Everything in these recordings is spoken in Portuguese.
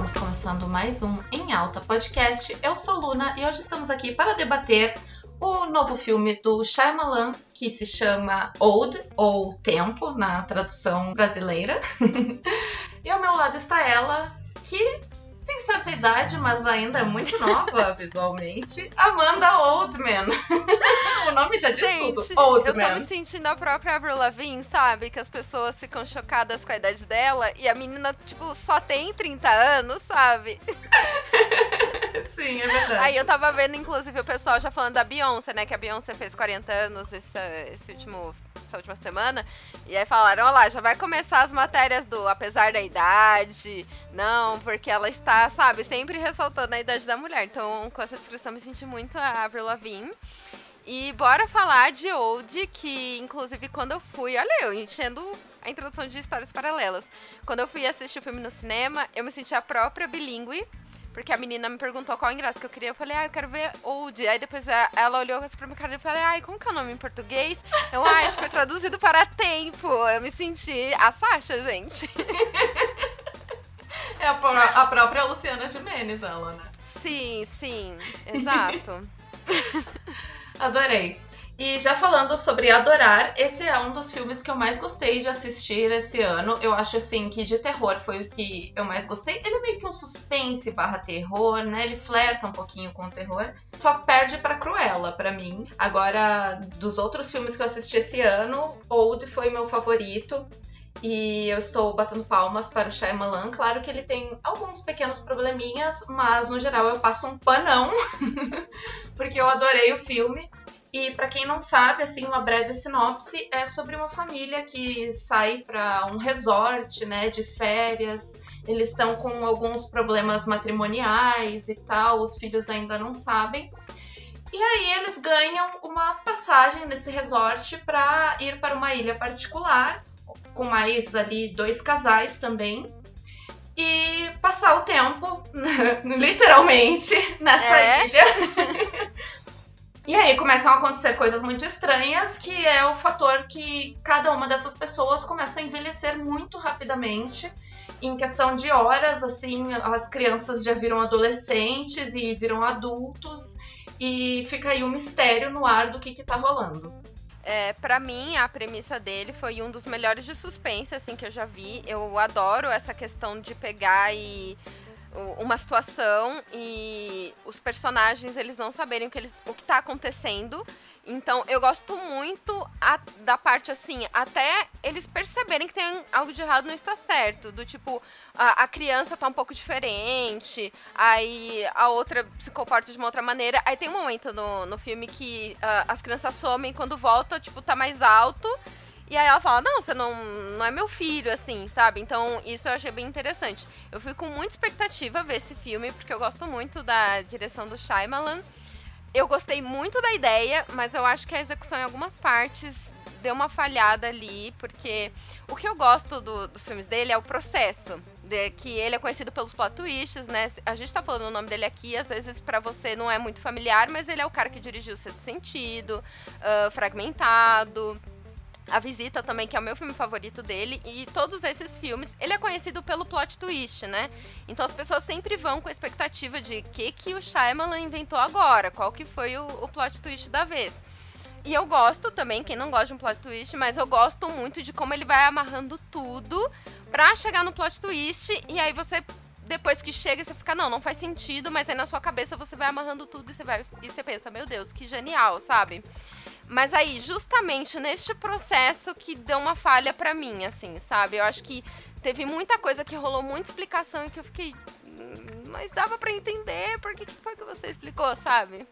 estamos começando mais um Em Alta Podcast. Eu sou Luna e hoje estamos aqui para debater o novo filme do Shyamalan, que se chama Old, ou Tempo, na tradução brasileira. e ao meu lado está ela, que tem certa idade, mas ainda é muito nova visualmente. Amanda Oldman. o nome já diz Gente, tudo. Oldman. Eu tô me sentindo a própria Avril Lavigne, sabe? Que as pessoas ficam chocadas com a idade dela e a menina, tipo, só tem 30 anos, sabe? Sim, é verdade. Aí eu tava vendo, inclusive, o pessoal já falando da Beyoncé, né? Que a Beyoncé fez 40 anos esse, esse último essa última semana. E aí falaram, olha lá, já vai começar as matérias do apesar da idade. Não, porque ela está, sabe, sempre ressaltando a idade da mulher. Então, com essa descrição, me senti muito a Avril Lavigne. E bora falar de Old, que inclusive quando eu fui, olha eu, enchendo a introdução de histórias paralelas. Quando eu fui assistir o filme no cinema, eu me senti a própria bilíngue. Porque a menina me perguntou qual ingresso que eu queria. Eu falei, ah, eu quero ver Old. Aí depois ela olhou pra minha cara e eu falei, ai, como que é o nome em português? Eu ah, acho que foi traduzido para tempo. Eu me senti a Sasha, gente. É a, própria Luciana Gimenez, ela, né? Sim, sim, exato. Adorei. E já falando sobre Adorar, esse é um dos filmes que eu mais gostei de assistir esse ano. Eu acho assim que de terror foi o que eu mais gostei. Ele é meio que um suspense barra terror, né? Ele flerta um pouquinho com o terror. Só perde pra Cruella, para mim. Agora, dos outros filmes que eu assisti esse ano, Old foi meu favorito. E eu estou batendo palmas para o Shyamalan. Claro que ele tem alguns pequenos probleminhas, mas no geral eu passo um panão, porque eu adorei o filme. E para quem não sabe, assim, uma breve sinopse é sobre uma família que sai para um resort, né, de férias. Eles estão com alguns problemas matrimoniais e tal, os filhos ainda não sabem. E aí eles ganham uma passagem nesse resort para ir para uma ilha particular, com mais ali dois casais também. E passar o tempo, literalmente, nessa É? ilha. E aí começam a acontecer coisas muito estranhas, que é o fator que cada uma dessas pessoas começa a envelhecer muito rapidamente. Em questão de horas, assim, as crianças já viram adolescentes e viram adultos, e fica aí um mistério no ar do que, que tá rolando. É, para mim, a premissa dele foi um dos melhores de suspense, assim, que eu já vi. Eu adoro essa questão de pegar e uma situação e os personagens eles não saberem o que, eles, o que tá acontecendo. Então, eu gosto muito a- da parte assim, até eles perceberem que tem algo de errado não está certo. Do tipo, a, a criança tá um pouco diferente, aí a outra se comporta de uma outra maneira. Aí tem um momento no, no filme que ah, as crianças somem, quando volta, tipo, tá mais alto. E aí ela fala, não, você não, não é meu filho, assim, sabe? Então, isso eu achei bem interessante. Eu fui com muita expectativa ver esse filme, porque eu gosto muito da direção do Shyamalan. Eu gostei muito da ideia, mas eu acho que a execução em algumas partes deu uma falhada ali, porque o que eu gosto do- dos filmes dele é o processo. de- que ele é conhecido pelos plot twists, né? A gente tá falando o nome dele aqui, às vezes pra você não é muito familiar, mas ele é o cara que dirigiu Sexto Sentido, ah, Fragmentado, a Visita também, que é o meu filme favorito dele, e todos esses filmes, ele é conhecido pelo plot twist, né? Então as pessoas sempre vão com a expectativa de que, que o Shyamalan inventou agora, qual que foi o, o plot twist da vez. E eu gosto também, quem não gosta de um plot twist, mas eu gosto muito de como ele vai amarrando tudo pra chegar no plot twist, e aí você, depois que chega, você fica, não, não faz sentido, mas aí na sua cabeça você vai amarrando tudo e você, vai, e você pensa, meu Deus, que genial, sabe? Mas aí, justamente neste processo que deu uma falha pra mim, assim, sabe? Eu acho que teve muita coisa que rolou muita explicação e que eu fiquei. "Hum, Mas dava pra entender, por que que foi que você explicou, sabe?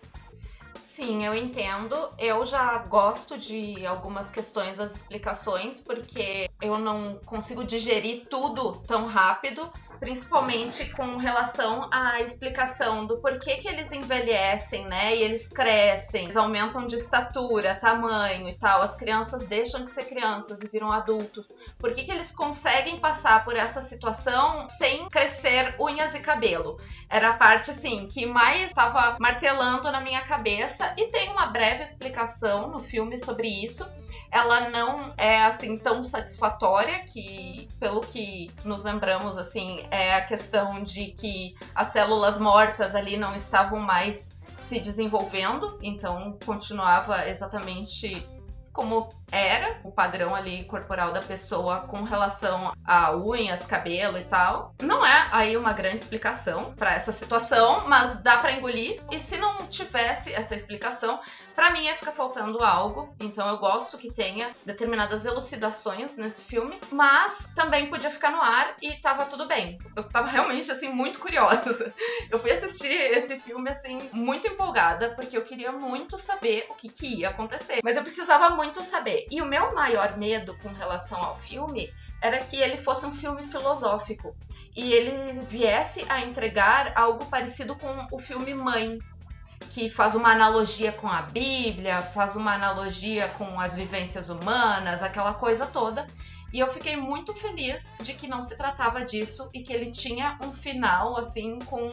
Sim, eu entendo. Eu já gosto de algumas questões das explicações, porque eu não consigo digerir tudo tão rápido, principalmente com relação à explicação do porquê que eles envelhecem, né? E eles crescem, eles aumentam de estatura, tamanho e tal. As crianças deixam de ser crianças e viram adultos. Por que, que eles conseguem passar por essa situação sem crescer unhas e cabelo? Era a parte assim que mais estava martelando na minha cabeça e tem uma breve explicação no filme sobre isso. Ela não é assim tão satisfatória que, pelo que nos lembramos, assim, é a questão de que as células mortas ali não estavam mais se desenvolvendo, então continuava exatamente como era o padrão ali corporal da pessoa com relação a unhas, cabelo e tal. Não é aí uma grande explicação para essa situação, mas dá para engolir. E se não tivesse essa explicação, para mim ia ficar faltando algo. Então eu gosto que tenha determinadas elucidações nesse filme, mas também podia ficar no ar e tava tudo bem. Eu tava realmente assim muito curiosa. Eu fui assistir esse filme assim muito empolgada porque eu queria muito saber o que, que ia acontecer, mas eu precisava muito saber e o meu maior medo com relação ao filme era que ele fosse um filme filosófico e ele viesse a entregar algo parecido com o filme Mãe, que faz uma analogia com a Bíblia, faz uma analogia com as vivências humanas, aquela coisa toda. E eu fiquei muito feliz de que não se tratava disso e que ele tinha um final, assim, com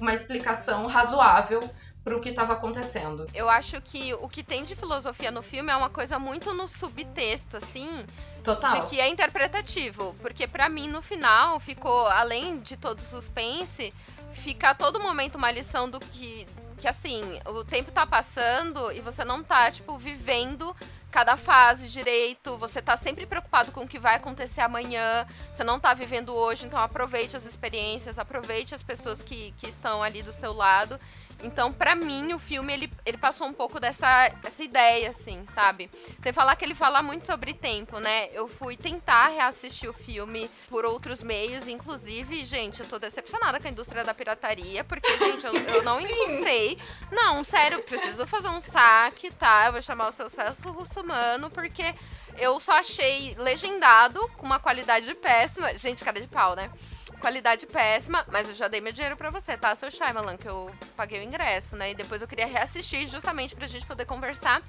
uma explicação razoável pro que estava acontecendo. Eu acho que o que tem de filosofia no filme é uma coisa muito no subtexto, assim. Total. De que é interpretativo. Porque para mim, no final, ficou, além de todo suspense, fica a todo momento uma lição do que. Que assim, o tempo tá passando e você não tá, tipo, vivendo cada fase direito, você tá sempre preocupado com o que vai acontecer amanhã, você não tá vivendo hoje, então aproveite as experiências, aproveite as pessoas que, que estão ali do seu lado. Então, para mim, o filme ele, ele passou um pouco dessa, dessa ideia, assim, sabe? Sem falar que ele fala muito sobre tempo, né? Eu fui tentar reassistir o filme por outros meios, inclusive, gente, eu tô decepcionada com a indústria da pirataria, porque, gente, eu, eu não encontrei. Não, sério, preciso fazer um saque, tá? Eu vou chamar o seu Celso Russomano, porque eu só achei legendado com uma qualidade péssima. Gente, cara de pau, né? Qualidade péssima, mas eu já dei meu dinheiro para você, tá, seu Shyamalan, que eu paguei o ingresso, né? E depois eu queria reassistir justamente pra gente poder conversar.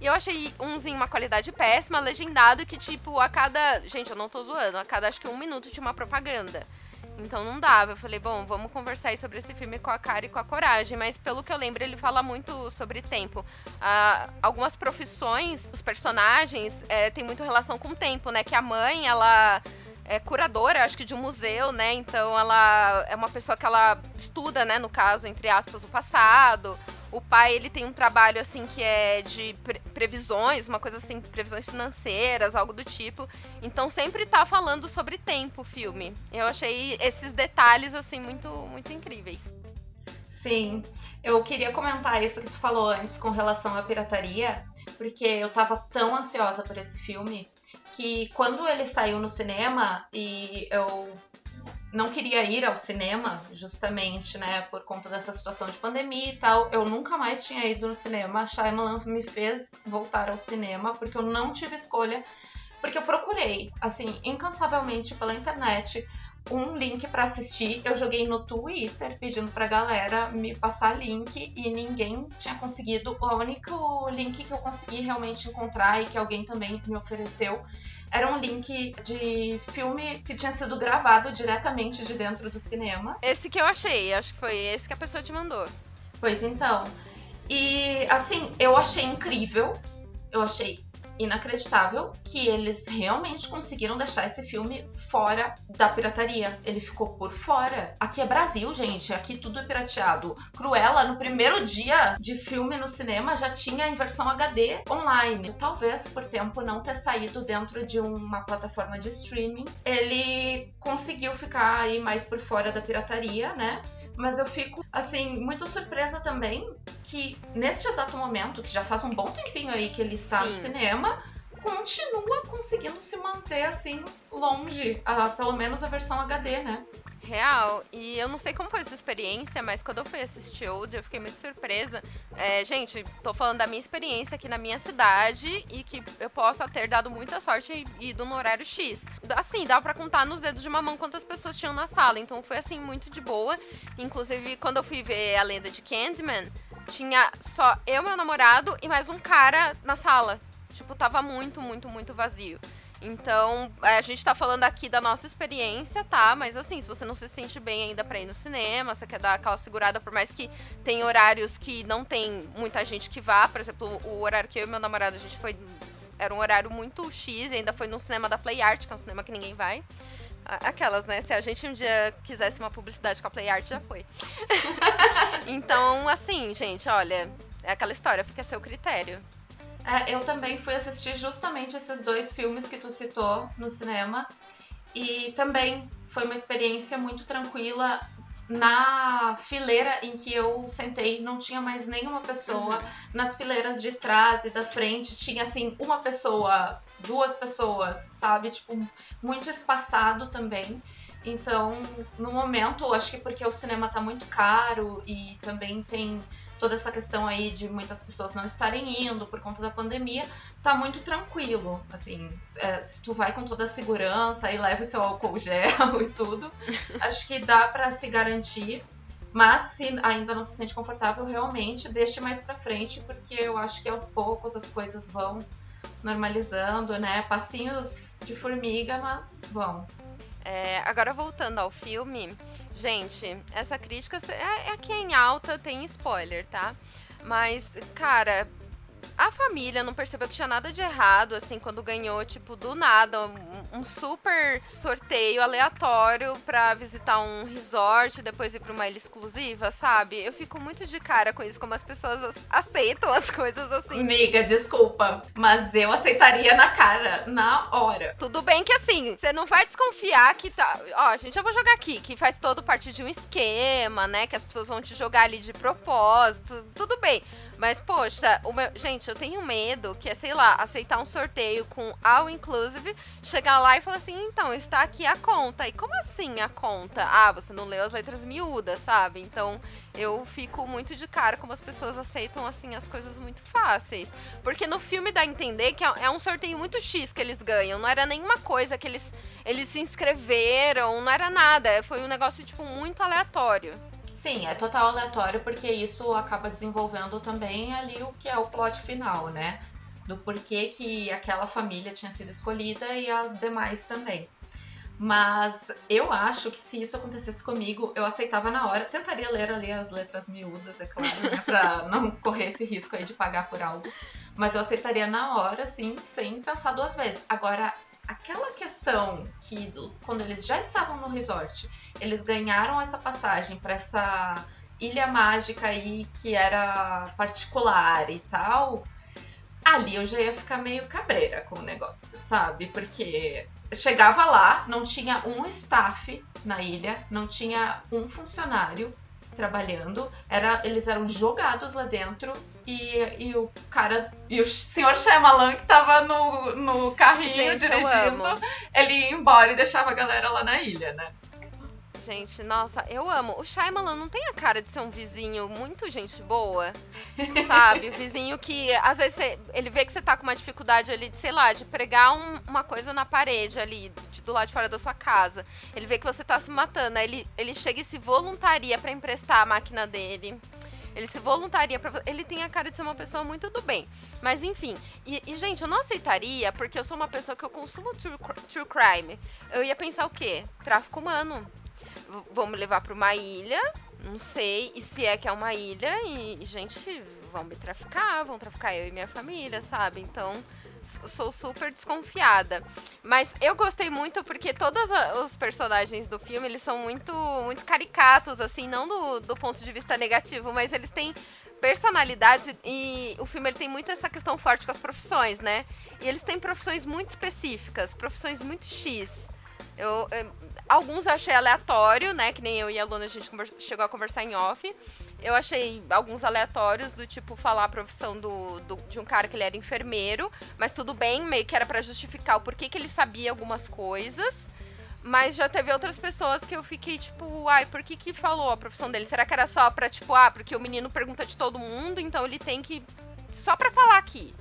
E eu achei em uma qualidade péssima, legendado, que tipo, a cada. Gente, eu não tô zoando, a cada acho que um minuto tinha uma propaganda. Então não dava. Eu falei, bom, vamos conversar aí sobre esse filme com a cara e com a coragem. Mas pelo que eu lembro, ele fala muito sobre tempo. Ah, algumas profissões, os personagens, é, tem muito relação com o tempo, né? Que a mãe, ela é curadora, acho que de um museu, né? Então ela é uma pessoa que ela estuda, né, no caso, entre aspas, o passado. O pai, ele tem um trabalho assim que é de pre previsões, uma coisa assim, previsões financeiras, algo do tipo. Então sempre tá falando sobre tempo o filme. Eu achei esses detalhes assim muito muito incríveis. Sim, eu queria comentar isso que tu falou antes com relação à pirataria, porque eu tava tão ansiosa por esse filme que quando ele saiu no cinema e eu não queria ir ao cinema, justamente, né, por conta dessa situação de pandemia e tal, eu nunca mais tinha ido no cinema. Shyamalan me fez voltar ao cinema porque eu não tive escolha, porque eu procurei, assim, incansavelmente pela internet um link para assistir. Eu joguei no Twitter pedindo pra galera me passar link e ninguém tinha conseguido. O único link que eu consegui realmente encontrar e que alguém também me ofereceu era um link de filme que tinha sido gravado diretamente de dentro do cinema. Esse que eu achei, acho que foi esse que a pessoa te mandou. Pois então. E assim, eu achei incrível. Eu achei inacreditável que eles realmente conseguiram deixar esse filme fora da pirataria. Ele ficou por fora. Aqui é Brasil, gente. Aqui tudo é pirateado. Cruella, no primeiro dia de filme no cinema, já tinha em versão HD online. Talvez por tempo não ter saído dentro de uma plataforma de streaming, ele conseguiu ficar aí mais por fora da pirataria, né? Mas eu fico, assim, muito surpresa também que neste exato momento, que já faz um bom tempinho aí que ele está Sim. no cinema, continua conseguindo se manter assim longe, a, pelo menos a versão HD, né? Real. E eu não sei como foi essa experiência, mas quando eu fui assistir Old, eu fiquei muito surpresa. É, gente, tô falando da minha experiência aqui na minha cidade e que eu posso ter dado muita sorte e ido no horário X. Assim, dá para contar nos dedos de uma mão quantas pessoas tinham na sala. Então foi assim, muito de boa. Inclusive, quando eu fui ver a lenda de Candyman, tinha só eu, meu namorado e mais um cara na sala. Tipo, tava muito, muito, muito vazio. Então, é, a gente tá falando aqui da nossa experiência, tá? Mas assim, se você não se sente bem ainda pra ir no cinema, você quer dar aquela segurada, por mais que tem horários que não tem muita gente que vá, por exemplo, o horário que eu e meu namorado a gente foi era um horário muito X, e ainda foi no cinema da Play Art, que é um cinema que ninguém vai. Aquelas, né? Se a gente um dia quisesse uma publicidade com a Play Art, já foi. então, assim, gente, olha, é aquela história, fica a seu critério. É, eu também fui assistir justamente esses dois filmes que tu citou no cinema. E também foi uma experiência muito tranquila. Na fileira em que eu sentei, não tinha mais nenhuma pessoa. Uhum. Nas fileiras de trás e da frente, tinha assim, uma pessoa, duas pessoas, sabe? Tipo, muito espaçado também. Então, no momento, acho que porque o cinema tá muito caro e também tem toda essa questão aí de muitas pessoas não estarem indo por conta da pandemia, tá muito tranquilo. Assim, é, se tu vai com toda a segurança e leva o seu álcool gel e tudo, acho que dá para se garantir. Mas se ainda não se sente confortável, realmente deixe mais para frente, porque eu acho que aos poucos as coisas vão normalizando, né? Passinhos de formiga, mas vão. É, agora voltando ao filme, gente, essa crítica é, é aqui em alta, tem spoiler, tá? Mas, cara, a família não percebeu que tinha nada de errado, assim, quando ganhou, tipo, do nada, um, um super sorteio aleatório pra visitar um resort e depois ir pra uma ilha exclusiva, sabe? Eu fico muito de cara com isso, como as pessoas aceitam as coisas assim. Amiga, desculpa, mas eu aceitaria na cara, na hora. Tudo bem que assim, você não vai desconfiar que tá. Ó, gente, eu vou jogar aqui, que faz todo parte de um esquema, né? Que as pessoas vão te jogar ali de propósito. Tudo bem. Mas, poxa, meu... gente, eu tenho medo que é, sei lá, aceitar um sorteio com all inclusive, chegar lá e falar assim, então, está aqui a conta. E como assim a conta? Ah, você não leu as letras miúdas, sabe? Então, eu fico muito de cara como as pessoas aceitam, assim, as coisas muito fáceis. Porque no filme dá a entender que é, é um sorteio muito X que eles ganham. Não era nenhuma coisa que eles, eles se inscreveram, não era nada. Foi um negócio, tipo, muito aleatório. Sim, é total aleatório porque isso acaba desenvolvendo também ali o que é o plot final, né? Do porquê que aquela família tinha sido escolhida e as demais também. Mas eu acho que se isso acontecesse comigo, eu aceitava na hora. Tentaria ler ali as letras miúdas, é claro, né? Pra não correr esse risco aí de pagar por algo. Mas eu aceitaria na hora, sim, sem pensar duas vezes. Agora, aquela questão que quando eles já estavam no resort, eles ganharam essa passagem para essa ilha mágica aí que era particular e tal, ali eu já ia ficar meio cabreira com o negócio, sabe? Porque chegava lá, não tinha um staff na ilha, não tinha um funcionário trabalhando, era, eles eram jogados lá dentro e, e o cara, e o senhor Shyamalan que tava no, no carrinho Gente, dirigindo, ele ia embora e deixava a galera lá na ilha, né? Gente. Nossa, eu amo. O Shyamalan não tem a cara de ser um vizinho muito gente boa, sabe? O vizinho que, às vezes, você, ele vê que você tá com uma dificuldade ali de, sei lá, de pregar um, uma coisa na parede ali, de, do lado de fora da sua casa. Ele vê que você tá se matando, aí ele, ele chega e se voluntaria para emprestar a máquina dele. Ele se voluntaria para Ele tem a cara de ser uma pessoa muito do bem. Mas enfim. E, e, gente, eu não aceitaria porque eu sou uma pessoa que eu consumo true, true crime. Eu ia pensar o quê? Tráfico humano me levar para uma ilha, não sei, e se é que é uma ilha, e, gente, vão me traficar, vão traficar eu e minha família, sabe? Então, sou super desconfiada. Mas eu gostei muito porque todos os personagens do filme, eles são muito, muito caricatos, assim, não do, do ponto de vista negativo, mas eles têm personalidades e, e o filme ele tem muito essa questão forte com as profissões, né? E eles têm profissões muito específicas, profissões muito X. Eu, eu, alguns eu achei aleatório, né? Que nem eu e a Luna a gente chegou a conversar em off. Eu achei alguns aleatórios, do tipo falar a profissão do, do, de um cara que ele era enfermeiro, mas tudo bem, meio que era para justificar o porquê que ele sabia algumas coisas. Mas já teve outras pessoas que eu fiquei tipo, ai, por que que falou a profissão dele? Será que era só pra, tipo, ah, porque o menino pergunta de todo mundo, então ele tem que. Só pra falar aqui.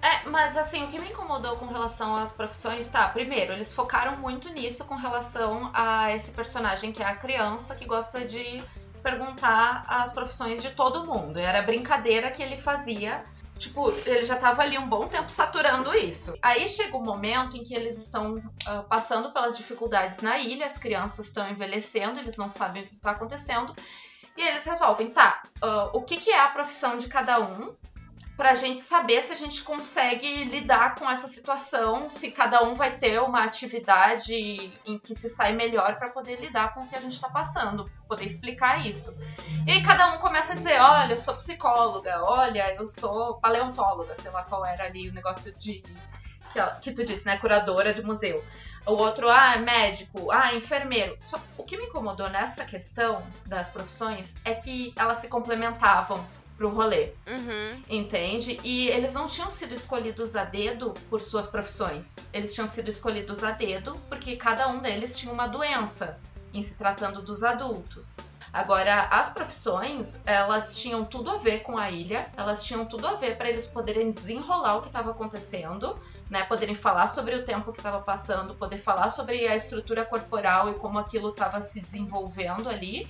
É, mas assim, o que me incomodou com relação às profissões, tá? Primeiro, eles focaram muito nisso com relação a esse personagem que é a criança que gosta de perguntar as profissões de todo mundo. Era a brincadeira que ele fazia. Tipo, ele já tava ali um bom tempo saturando isso. Aí chega o um momento em que eles estão uh, passando pelas dificuldades na ilha, as crianças estão envelhecendo, eles não sabem o que tá acontecendo. E eles resolvem, tá, uh, o que, que é a profissão de cada um? Pra gente saber se a gente consegue lidar com essa situação, se cada um vai ter uma atividade em que se sai melhor para poder lidar com o que a gente está passando, poder explicar isso. E aí cada um começa a dizer, olha, eu sou psicóloga, olha, eu sou paleontóloga, sei lá qual era ali o negócio de que, que tu disse, né, curadora de museu. O outro, ah, médico, ah, enfermeiro. Só, o que me incomodou nessa questão das profissões é que elas se complementavam pro rolê. Uhum. Entende? E eles não tinham sido escolhidos a dedo por suas profissões. Eles tinham sido escolhidos a dedo porque cada um deles tinha uma doença em se tratando dos adultos. Agora, as profissões, elas tinham tudo a ver com a ilha, elas tinham tudo a ver para eles poderem desenrolar o que estava acontecendo, né? Poderem falar sobre o tempo que estava passando, poder falar sobre a estrutura corporal e como aquilo estava se desenvolvendo ali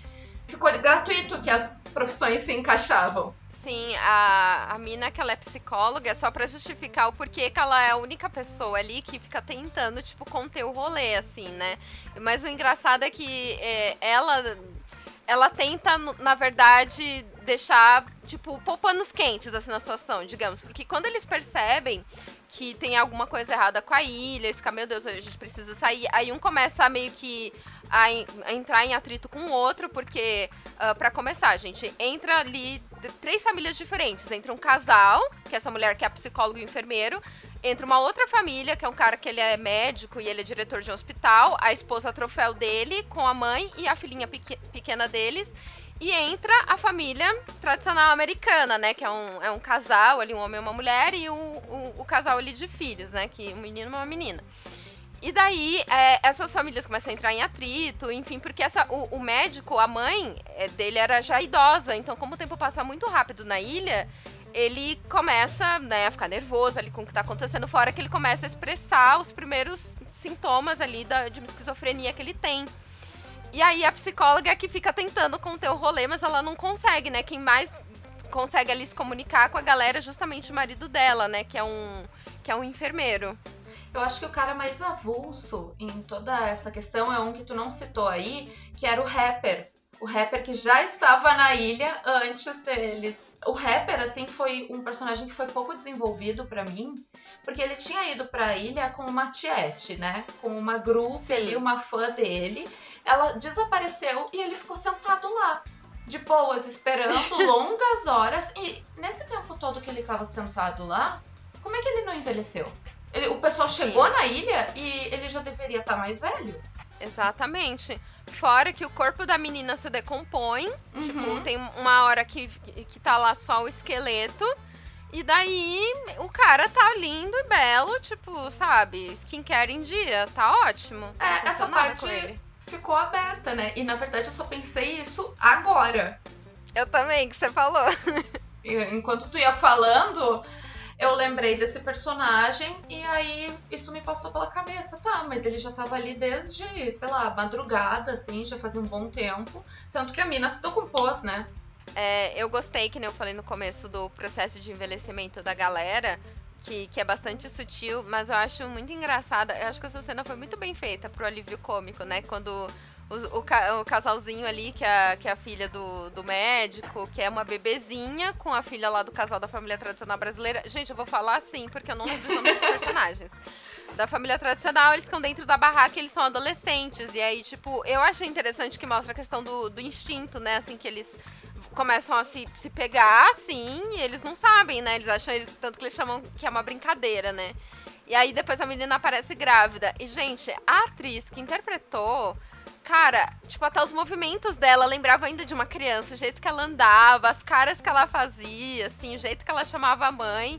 ficou gratuito que as profissões se encaixavam. Sim, a, a mina que ela é psicóloga é só para justificar o porquê que ela é a única pessoa ali que fica tentando, tipo, conter o rolê, assim, né? Mas o engraçado é que é, ela ela tenta, na verdade, deixar, tipo, pôr panos quentes, assim, na situação, digamos. Porque quando eles percebem que tem alguma coisa errada com a ilha, eles ficam, meu Deus, a gente precisa sair. Aí um começa a meio que a, a entrar em atrito com o outro, porque, uh, ah, para começar, gente, entra ali três famílias diferentes. Entra um casal, que é essa mulher que é psicólogo e enfermeiro. Entra uma outra família, que é um cara que ele é médico e ele é diretor de um hospital. A esposa troféu dele, com a mãe e a filhinha pequena deles. E entra a família tradicional americana, né? Que é um, é um casal ali, um homem e uma mulher, e o, o, o casal ali de filhos, né? Que um menino e uma menina. E daí, é, essas famílias começam a entrar em atrito, enfim, porque essa, o, o médico, a mãe é, dele era já idosa, então como o tempo passa muito rápido na ilha, ele começa né, a ficar nervoso ali com o que está acontecendo fora, que ele começa a expressar os primeiros sintomas ali da, de uma esquizofrenia que ele tem. E aí a psicóloga é que fica tentando conter o rolê, mas ela não consegue, né? Quem mais consegue ali se comunicar com a galera é justamente o marido dela, né? Que é um, que é um enfermeiro. Eu acho que o cara mais avulso em toda essa questão é um que tu não citou aí, que era o rapper. O rapper que já estava na ilha antes deles. O rapper, assim, foi um personagem que foi pouco desenvolvido para mim, porque ele tinha ido pra ilha com uma tiete, né? Com uma grupo ali, uma fã dele. Ela desapareceu e ele ficou sentado lá de boas, esperando longas horas. E nesse tempo todo que ele estava sentado lá, como é que ele não envelheceu? Ele, o pessoal chegou Sim. na ilha e ele já deveria estar tá mais velho. Exatamente. Fora que o corpo da menina se decompõe. Uhum. Tipo, tem uma hora que, que tá lá só o esqueleto. E daí o cara tá lindo e belo, tipo, sabe? Skincare em dia, tá ótimo. É, essa parte ficou aberta, né? E na verdade eu só pensei isso agora. Eu também, que você falou. Enquanto tu ia falando, eu lembrei desse personagem e aí isso me passou pela cabeça. Tá, mas ele já tava ali desde, sei lá, madrugada, assim, já fazia um bom tempo. Tanto que a mina se decompôs, né? É, eu gostei, que nem eu falei no começo, do processo de envelhecimento da galera, que, que é bastante sutil, mas eu acho muito engraçada. Eu acho que essa cena foi muito bem feita pro alívio cômico, né? Quando o, o, o, casalzinho ali, que é, que é a filha do, do médico, que é uma bebezinha com a filha lá do casal da família tradicional brasileira. Gente, eu vou falar assim, porque eu não lembro os nomes dos personagens. Da família tradicional, eles ficam dentro da barraca eles são adolescentes. E aí, tipo, eu achei interessante que mostra a questão do, do instinto, né? Assim, que eles começam a se, se pegar, assim, e eles não sabem, né? Eles acham, eles, tanto que eles chamam que é uma brincadeira, né? E aí depois a menina aparece grávida. E, gente, a atriz que interpretou Cara, tipo, até os movimentos dela lembrava ainda de uma criança, o jeito que ela andava, as caras que ela fazia, assim, o jeito que ela chamava a mãe.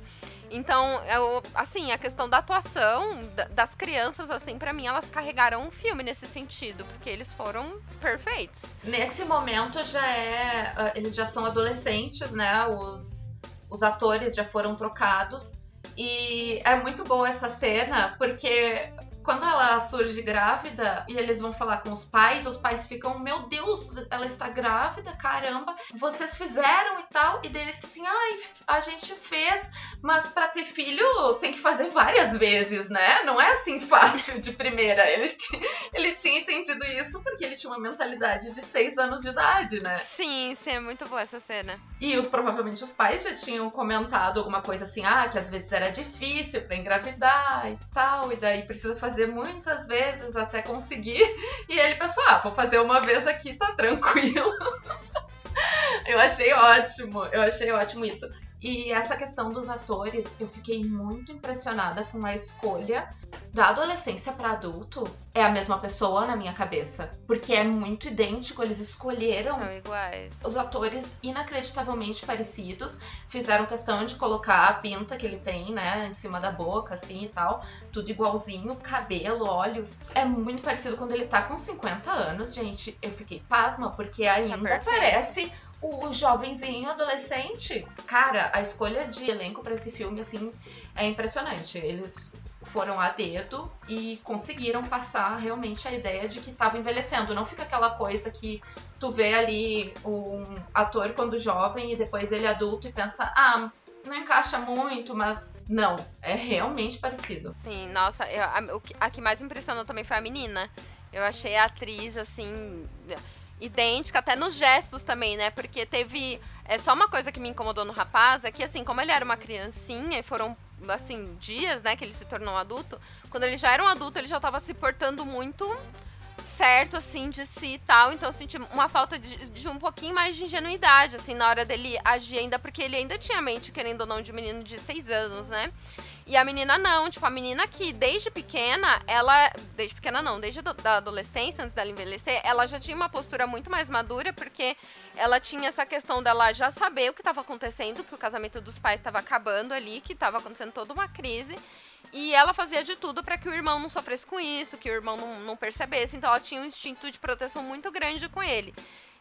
Então, eu, assim, a questão da atuação das crianças, assim, para mim, elas carregaram um filme nesse sentido, porque eles foram perfeitos. Nesse momento já é. Ah, eles já são adolescentes, né? Os, os atores já foram trocados. E é muito boa essa cena, porque quando ela surge grávida e eles vão falar com os pais, os pais ficam, meu Deus, ela está grávida, caramba, vocês fizeram e tal. E dele assim, ai, a gente fez, mas para ter filho tem que fazer várias vezes, né? Não é assim fácil de primeira. Ele, ele tinha entendido isso porque ele tinha uma mentalidade de seis anos de idade, né? Sim, sim, é muito boa essa cena. E provavelmente os pais já tinham comentado alguma coisa assim, ah, que às vezes era difícil para engravidar e tal, e daí precisa fazer muitas vezes até conseguir. E ele pensou, ah, vou fazer uma vez aqui, tá tranquilo. eu achei ótimo, eu achei ótimo isso. E essa questão dos atores, eu fiquei muito impressionada com a escolha da adolescência para adulto. É a mesma pessoa na minha cabeça, porque é muito idêntico, eles escolheram São iguais. os atores inacreditavelmente parecidos, fizeram questão de colocar a pinta que ele tem, né, em cima da boca assim e tal, tudo igualzinho, cabelo, olhos. É muito parecido quando ele tá com 50 anos, gente. Eu fiquei pasma porque ainda perfeito. parece o jovenzinho adolescente. Cara, a escolha de elenco pra esse filme, assim, é impressionante. Eles foram a dedo e conseguiram passar realmente a ideia de que tava envelhecendo. Não fica aquela coisa que tu vê ali um ator quando jovem e depois ele adulto e pensa, ah, não encaixa muito, mas não, é realmente parecido. Sim, nossa, eu- a, a que mais me impressionou também foi a menina. Eu achei a atriz, assim, idêntica, até nos gestos também, né? Porque teve. É só uma coisa que me incomodou no rapaz, é que, assim, como ele era uma criancinha e foram, assim, dias, né, que ele se tornou um adulto, quando ele já era um adulto, ele já tava se portando muito certo, assim, de si e tal. Então eu senti uma falta de, de um pouquinho mais de ingenuidade, assim, na hora dele agir ainda, porque ele ainda tinha mente, querendo ou não, de menino de seis anos, né? E a menina não, tipo, a menina que desde pequena, ela. Desde pequena não, desde a da adolescência, antes dela envelhecer, ela já tinha uma postura muito mais madura, porque ela tinha essa questão dela já saber o que estava acontecendo, que o casamento dos pais estava acabando ali, que estava acontecendo toda uma crise. E ela fazia de tudo para que o irmão não sofresse com isso, que o irmão não, não percebesse. Então ela tinha um instinto de proteção muito grande com ele.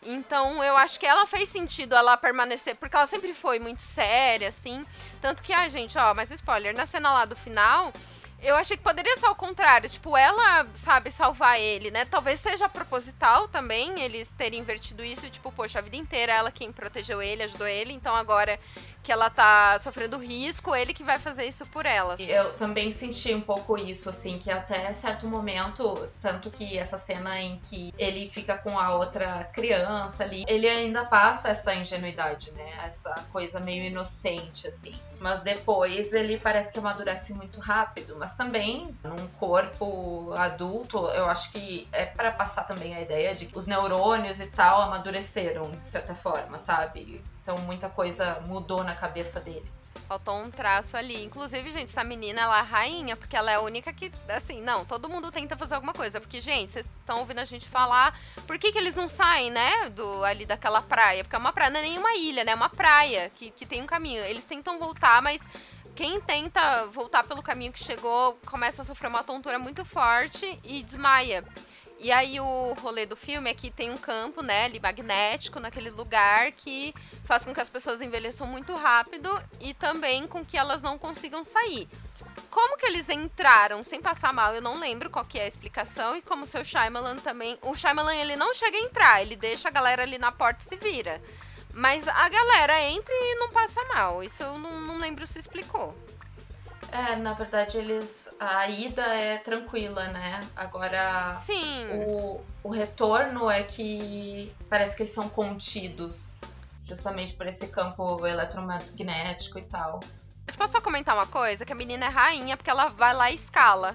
Então eu acho que ela fez sentido ela permanecer, porque ela sempre foi muito séria, assim. Tanto que, ai, gente, ó, mas o spoiler, na cena lá do final, eu achei que poderia ser ao contrário. Tipo, ela sabe salvar ele, né? Talvez seja proposital também eles terem invertido isso. Tipo, poxa, a vida inteira ela quem protegeu ele, ajudou ele. Então agora que ela tá sofrendo risco, ele que vai fazer isso por ela. Eu também senti um pouco isso, assim, que até certo momento, tanto que essa cena em que ele fica com a outra criança ali, ele ainda passa essa ingenuidade, né? Essa coisa meio inocente, assim. Mas depois ele parece que amadurece muito rápido. Mas também, num corpo adulto, eu acho que é para passar também a ideia de que os neurônios e tal amadureceram, de certa forma, sabe? Então muita coisa mudou na cabeça dele. Faltou um traço ali. Inclusive, gente, essa menina, ela é rainha, porque ela é a única que, assim, não, todo mundo tenta fazer alguma coisa. Porque, gente, vocês estão ouvindo a gente falar, por que, que eles não saem, né, do, ali daquela praia? Porque é uma praia, não é nenhuma ilha, né? É uma praia que, que tem um caminho. Eles tentam voltar, mas quem tenta voltar pelo caminho que chegou começa a sofrer uma tontura muito forte e desmaia. E aí o rolê do filme é que tem um campo, né, ali magnético naquele lugar que faz com que as pessoas envelheçam muito rápido e também com que elas não consigam sair. Como que eles entraram sem passar mal, eu não lembro qual que é a explicação. E como o seu Shyamalan também... O Shyamalan, ele não chega a entrar, ele deixa a galera ali na porta e se vira. Mas a galera entra e não passa mal. Isso eu não, não lembro se explicou. É, na verdade, eles. A ida é tranquila, né? Agora. Sim. O, o retorno é que parece que eles são contidos. Justamente por esse campo eletromagnético e tal. Eu posso só comentar uma coisa? Que a menina é rainha porque ela vai lá e escala.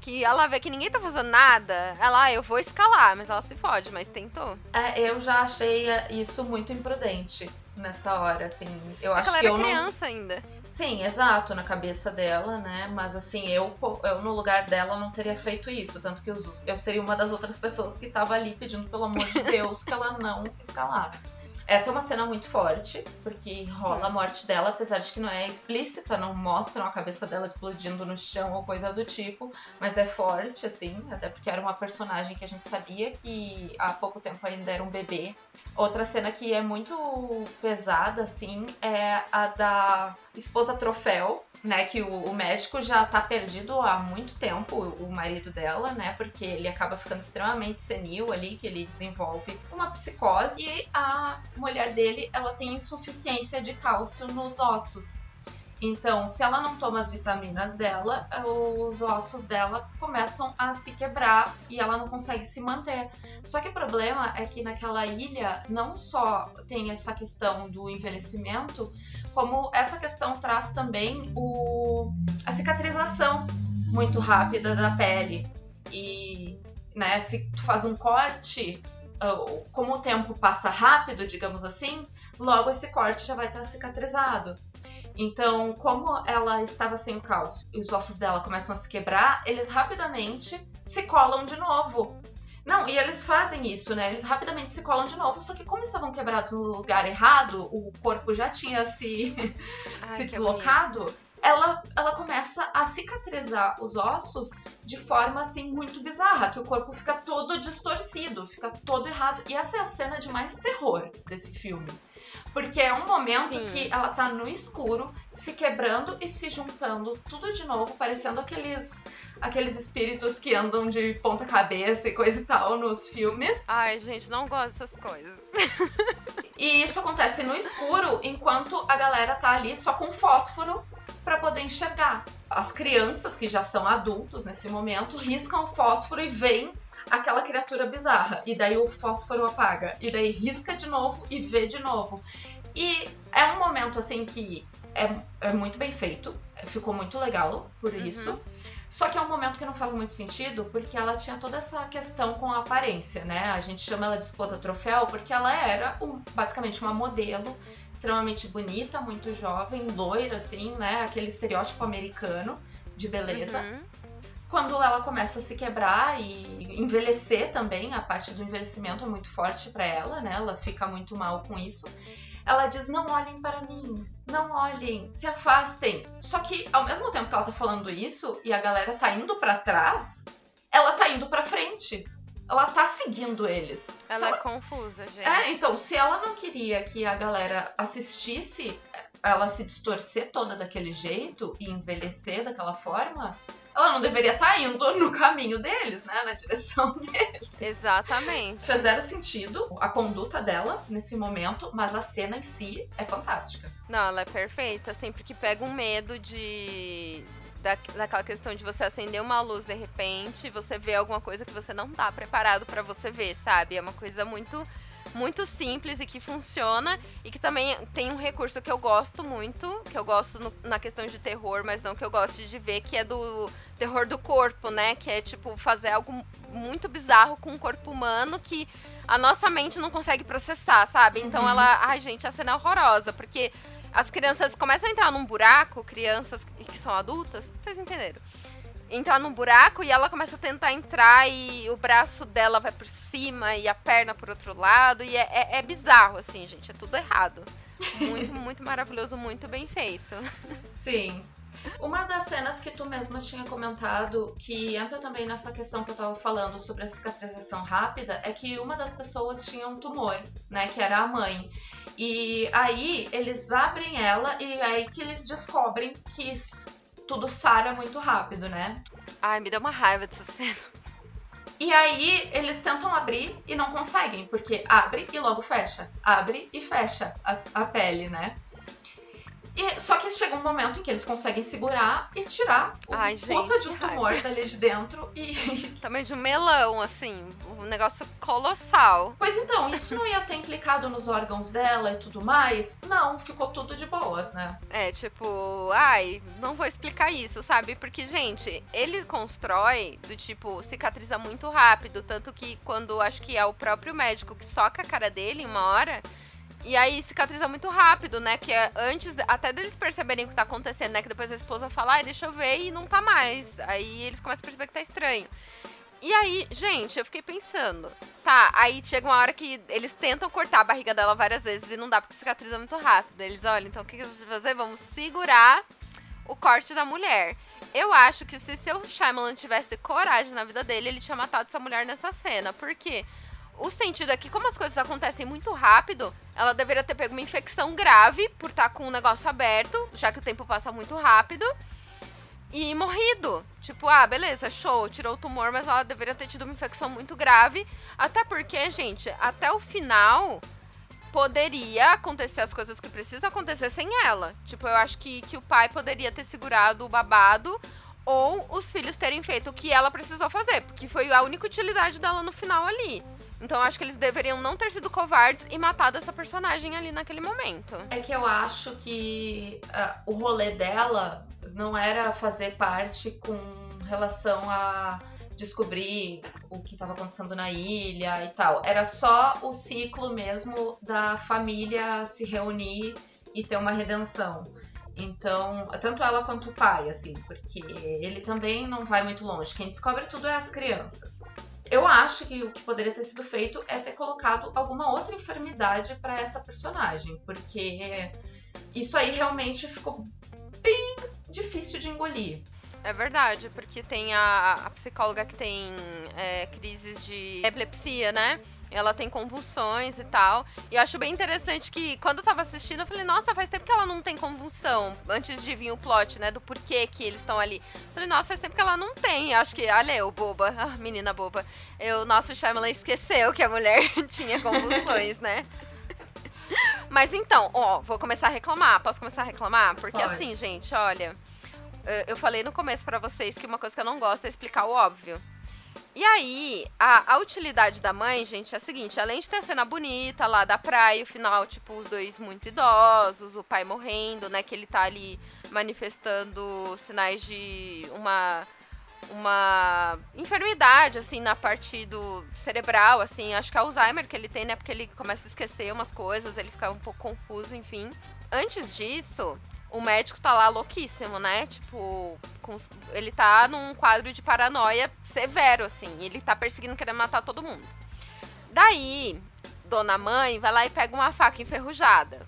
Que ela vê que ninguém tá fazendo nada, ela, ah, eu vou escalar, mas ela se fode, mas tentou. É, eu já achei isso muito imprudente nessa hora, assim. Eu É acho que ela que era eu não. criança ainda. Sim, exato, na cabeça dela, né? Mas assim, eu, eu no lugar dela não teria feito isso. Tanto que os- eu seria uma das outras pessoas que tava ali pedindo, pelo amor de Deus, que ela não escalasse. Essa é uma cena muito forte, porque rola Sim. a morte dela, apesar de que não é explícita, não mostram a cabeça dela explodindo no chão ou coisa do tipo, mas é forte, assim, até porque era uma personagem que a gente sabia que há pouco tempo ainda era um bebê. Outra cena que é muito pesada, assim, é a da esposa troféu, né, que o, o, médico já tá perdido há muito tempo, o marido dela, né, porque ele acaba ficando extremamente senil ali, que ele desenvolve uma psicose e a mulher dele, ela tem insuficiência de cálcio nos ossos. Então, se ela não toma as vitaminas dela, os ossos dela começam a se quebrar e ela não consegue se manter. Só que o problema é que naquela ilha não só tem essa questão do envelhecimento, como essa questão traz também o, a cicatrização muito rápida da pele. E né, se tu faz um corte, como o tempo passa rápido, digamos assim, logo esse corte já vai estar cicatrizado. Então, como ela estava sem o cálcio e os ossos dela começam a se quebrar, eles rapidamente se colam de novo. Não, e eles fazem isso, né? Eles rapidamente se colam de novo, só que como estavam quebrados no lugar errado, o corpo já tinha se, Ai, se deslocado, ela, ela começa a cicatrizar os ossos de forma assim muito bizarra, que o corpo fica todo distorcido, fica todo errado. E essa é a cena de mais terror desse filme. Porque é um momento Sim. que ela tá no escuro, se quebrando e se juntando tudo de novo, parecendo aqueles aqueles espíritos que andam de ponta cabeça e coisa e tal nos filmes. Ai, gente, não gosto dessas coisas. e isso acontece no escuro, enquanto a galera tá ali só com fósforo para poder enxergar. As crianças que já são adultos nesse momento riscam o fósforo e veem aquela criatura bizarra. E daí o fósforo apaga. E daí risca de novo e vê de novo. E é um momento assim que é, é muito bem feito. Ficou muito legal por uhum. isso. Só que é um momento que não faz muito sentido, porque ela tinha toda essa questão com a aparência, né? A gente chama ela de esposa troféu porque ela era um, basicamente uma modelo extremamente bonita, muito jovem, loira, assim, né? Aquele estereótipo americano de beleza. Uhum quando ela começa a se quebrar e envelhecer também, a parte do envelhecimento é muito forte para ela, né? Ela fica muito mal com isso. Ela diz: "Não olhem para mim, não olhem, se afastem". Só que ao mesmo tempo que ela tá falando isso e a galera tá indo para trás, ela tá indo para frente. Ela tá seguindo eles. Ela, ela é confusa, gente. É, então, se ela não queria que a galera assistisse ela se distorcer toda daquele jeito e envelhecer daquela forma, ela não deveria estar tá indo no caminho deles, né? Na direção deles. Exatamente. Faz zero sentido a conduta dela nesse momento, mas a cena em si é fantástica. Não, ela é perfeita, sempre que pega um medo de. Da, daquela questão de você acender uma luz de repente, você vê alguma coisa que você não tá preparado para você ver, sabe? É uma coisa muito muito simples e que funciona e que também tem um recurso que eu gosto muito, que eu gosto no, na questão de terror, mas não que eu gosto de ver, que é do terror do corpo, né? Que é tipo fazer algo muito bizarro com o corpo humano que a nossa mente não consegue processar, sabe? Então uhum. ela, ai gente, a cena é horrorosa, porque as crianças começam a entrar num buraco, crianças que são adultas, vocês entenderam? Entrar num buraco e ela começa a tentar entrar e o braço dela vai por cima e a perna por outro lado. E é, é, é bizarro, assim, gente. É tudo errado. Muito, muito maravilhoso, muito bem feito. Sim. Uma das cenas que tu mesma tinha comentado, que entra também nessa questão que eu tava falando sobre a cicatrização rápida, é que uma das pessoas tinha um tumor, né? Que era a mãe. E aí eles abrem ela e é aí que eles descobrem que tudo sara muito rápido, né? Ai, me deu uma raiva dessa cena. E aí eles tentam abrir e não conseguem, porque abre e logo fecha. Abre e fecha a, a pele, né? E, só que chega um momento em que eles conseguem segurar e tirar o Ai, puta de um tumor dali de dentro e. Também de um melão, assim. Um negócio colossal. Pois então, isso não ia ter implicado nos órgãos dela e tudo mais? Não, ficou tudo de boas, né? É, tipo, ai, não vou explicar isso, sabe? Porque, gente, ele constrói do tipo, cicatriza muito rápido. Tanto que quando acho que é o próprio médico que soca a cara dele uma hora e aí cicatriza muito rápido, né? Que é antes, até deles perceberem o que tá acontecendo, né? Que depois a esposa fala, ai, deixa eu ver, e não tá mais. Aí eles começam a perceber que tá estranho. E aí, gente, eu fiquei pensando, tá, aí chega uma hora que eles tentam cortar a barriga dela várias vezes e não dá porque cicatriza muito rápido. Eles, olha, então o que a gente vai fazer? Vamos segurar o corte da mulher. Eu acho que se seu Shyamalan tivesse coragem na vida dele, ele tinha matado essa mulher nessa cena. Por quê? O sentido é que, como as coisas acontecem muito rápido, ela deveria ter pego uma infecção grave por estar tá com o negócio aberto, já que o tempo passa muito rápido. E morrido. Tipo, ah, beleza, show, tirou o tumor, mas ela deveria ter tido uma infecção muito grave. Até porque, gente, até o final poderia acontecer as coisas que precisam acontecer sem ela. Tipo, eu acho que, que o pai poderia ter segurado o babado ou os filhos terem feito o que ela precisou fazer, porque foi a única utilidade dela no final ali. Então acho que eles deveriam não ter sido covardes e matado essa personagem ali naquele momento. É que eu acho que uh, o rolê dela não era fazer parte com relação a descobrir o que estava acontecendo na ilha e tal. Era só o ciclo mesmo da família se reunir e ter uma redenção. Então, tanto ela quanto o pai, assim, porque ele também não vai muito longe. Quem descobre tudo é as crianças. Eu acho que o que poderia ter sido feito é ter colocado alguma outra enfermidade para essa personagem, porque isso aí realmente ficou bem difícil de engolir. É verdade, porque tem a, a psicóloga que tem é, crises de epilepsia, né? Ela tem convulsões e tal. E eu acho bem interessante que quando eu tava assistindo, eu falei, nossa, faz tempo que ela não tem convulsão. Antes de vir o plot, né? Do porquê que eles estão ali. Eu falei, nossa, faz tempo que ela não tem. Eu acho que, olha eu, boba. Ah, menina boba. Eu, nossa, o Shyamalan esqueceu que a mulher tinha convulsões, né? Mas então, ó, vou começar a reclamar. Posso começar a reclamar? Porque Pode. assim, gente, olha. Eu falei no começo para vocês que uma coisa que eu não gosto é explicar o óbvio. E aí, a, a, utilidade da mãe, gente, é a seguinte: além de ter a cena bonita lá da praia, o final, tipo, os dois muito idosos, o pai morrendo, né? Que ele tá ali manifestando sinais de uma uma enfermidade, assim, na parte do cerebral, assim, acho que é Alzheimer que ele tem, né? Porque ele começa a esquecer umas coisas, ele fica um pouco confuso, enfim. Antes disso, o médico tá lá louquíssimo, né? Tipo, com, ele tá num quadro de paranoia severo, assim. Ele tá perseguindo, querendo matar todo mundo. Daí, dona mãe vai lá e pega uma faca enferrujada.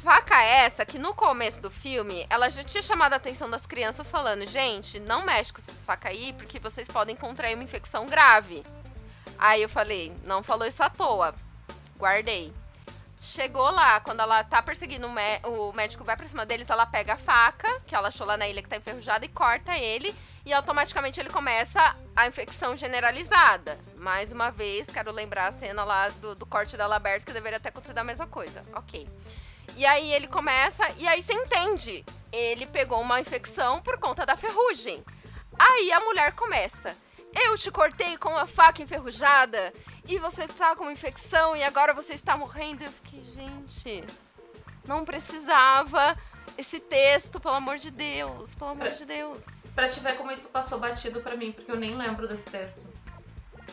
Faca essa que no começo do filme ela já tinha chamado a atenção das crianças falando: gente, não mexe com essas facas aí porque vocês podem contrair uma infecção grave. Aí eu falei: não falou isso à toa. Guardei. Chegou lá, quando ela tá perseguindo o, o médico, vai pra cima deles, ela pega a faca, que ela achou lá na ilha que tá enferrujada, e corta ele. E automaticamente ele começa a infecção generalizada. Mais uma vez, quero lembrar a cena lá do, do corte dela aberto, que deveria ter acontecido a mesma coisa. Ok. E aí ele começa, e aí você entende. Ele pegou uma infecção por conta da ferrugem. Aí a mulher começa. Eu te cortei com uma faca enferrujada e você está com uma infecção e agora você está morrendo. Eu fiquei, gente, não precisava esse texto, pelo amor de Deus, pelo amor pra, de Deus. Pra te ver como isso passou batido pra mim, porque eu nem lembro desse texto.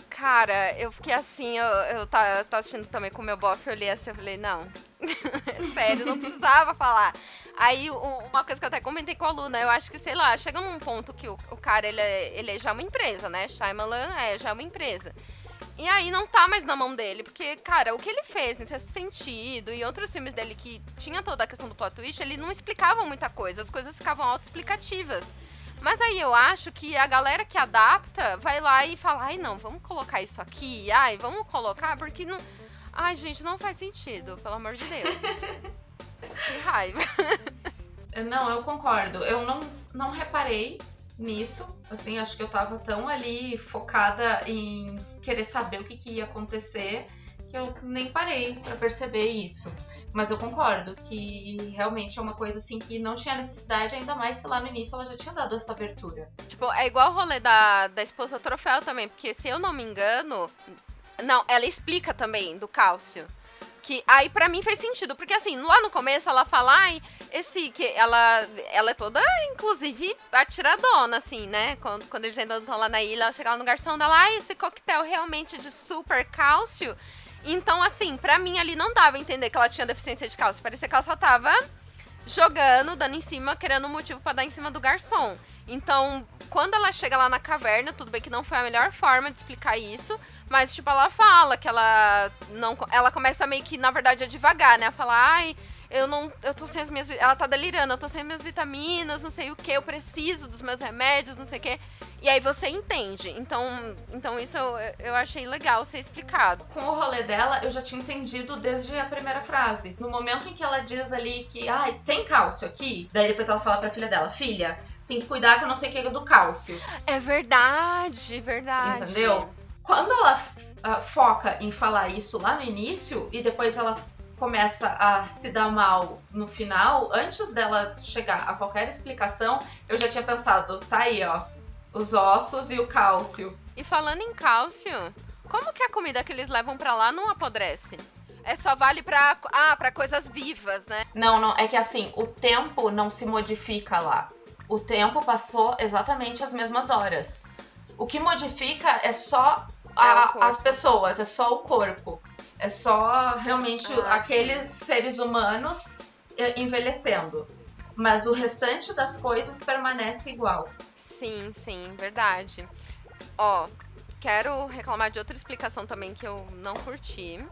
Cara, eu fiquei assim, eu, eu, tava, eu assistindo também com o meu bofe, eu olhei assim, eu falei, não, sério, não precisava falar. Aí, uma coisa que eu até comentei com a Luna, eu acho que, sei lá, chega num ponto que o, o cara, ele é, ele é já uma empresa, né? Shyamalan é já uma empresa. E aí não tá mais na mão dele, porque, cara, o que ele fez nesse sentido e outros filmes dele que tinha toda a questão do plot twist, ele não explicava muita coisa, as coisas ficavam autoexplicativas. Mas aí eu acho que a galera que adapta vai lá e fala, ai não, vamos colocar isso aqui, ai, vamos colocar, porque não. Ai, gente, não faz sentido, pelo amor de Deus. que raiva. Não, eu concordo. Eu não, não reparei nisso. Assim, acho que eu tava tão ali focada em querer saber o que, que ia acontecer que eu nem parei para perceber isso. Mas eu concordo que realmente é uma coisa assim que não tinha necessidade, ainda mais se lá no início ela já tinha dado essa abertura. Tipo, é igual o rolê da, da esposa troféu também, porque se eu não me engano. Não, ela explica também do cálcio. Que aí para mim fez sentido, porque assim, lá no começo ela fala, ai, esse que ela ela é toda inclusive atiradona assim, né? Quando, quando eles ainda estão lá na ilha, ela chega lá no garçom dela, ai, esse coquetel realmente de super cálcio. Então, assim, para mim ali não dava a entender que ela tinha deficiência de cálcio, parecia que ela só tava jogando, dando em cima, querendo um motivo para dar em cima do garçom. Então, quando ela chega lá na caverna, tudo bem que não foi a melhor forma de explicar isso, mas, tipo, ela fala que ela não. Ela começa meio que, na verdade, a devagar, né? A falar, ai, eu não. Eu tô sem as minhas. Ela tá delirando, eu tô sem as minhas vitaminas, não sei o que, eu preciso dos meus remédios, não sei o que. E aí você entende. Então, então isso eu, eu achei legal ser explicado. Com o rolê dela, eu já tinha entendido desde a primeira frase. No momento em que ela diz ali que, ai, tem cálcio aqui, daí depois ela fala pra filha dela, filha, tem que cuidar que eu não sei o que é do cálcio. É verdade, verdade. Entendeu? Quando ela uh, foca em falar isso lá no início e depois ela começa a se dar mal no final, antes dela chegar a qualquer explicação, eu já tinha pensado, tá aí, ó, os ossos e o cálcio. E falando em cálcio, como que a comida que eles levam para lá não apodrece? É só vale para ah, para coisas vivas, né? Não, não, é que assim, o tempo não se modifica lá. O tempo passou exatamente as mesmas horas. O que modifica é só a, é as pessoas, é só o corpo. É só realmente ah, aqueles sim. seres humanos eh, envelhecendo. Mas o restante das coisas permanece igual. Sim, sim, verdade. Ó, quero reclamar de outra explicação também que eu não curti.